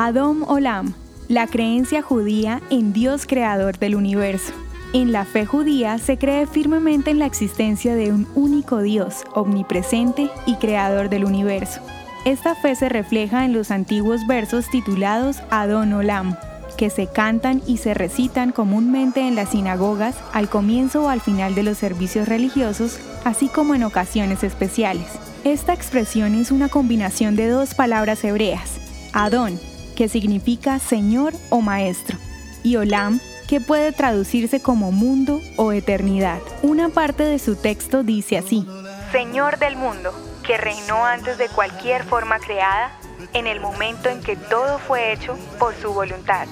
Adom Olam, la creencia judía en Dios creador del universo. En la fe judía se cree firmemente en la existencia de un único Dios, omnipresente y creador del universo. Esta fe se refleja en los antiguos versos titulados Adon Olam, que se cantan y se recitan comúnmente en las sinagogas al comienzo o al final de los servicios religiosos, así como en ocasiones especiales. Esta expresión es una combinación de dos palabras hebreas, Adon, que significa Señor o Maestro, y Olam, que puede traducirse como mundo o eternidad. Una parte de su texto dice así, Señor del mundo, que reinó antes de cualquier forma creada, en el momento en que todo fue hecho por su voluntad.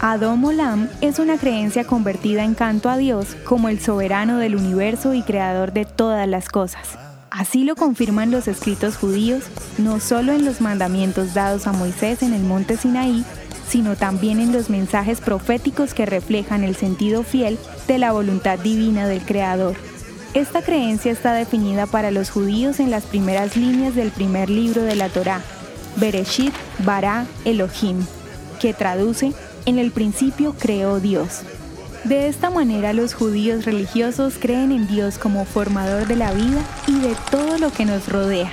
Adom Olam es una creencia convertida en canto a Dios como el soberano del universo y creador de todas las cosas. Así lo confirman los escritos judíos, no solo en los mandamientos dados a Moisés en el monte Sinaí, sino también en los mensajes proféticos que reflejan el sentido fiel de la voluntad divina del Creador. Esta creencia está definida para los judíos en las primeras líneas del primer libro de la Torá, Bereshit Bara Elohim, que traduce En el principio creó Dios. De esta manera los judíos religiosos creen en Dios como formador de la vida y de todo lo que nos rodea.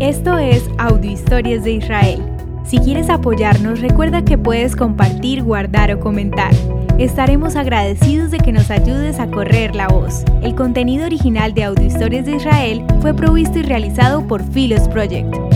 Esto es Audio Historias de Israel. Si quieres apoyarnos, recuerda que puedes compartir, guardar o comentar. Estaremos agradecidos de que nos ayudes a correr la voz. El contenido original de Audio Historias de Israel fue provisto y realizado por Philos Project.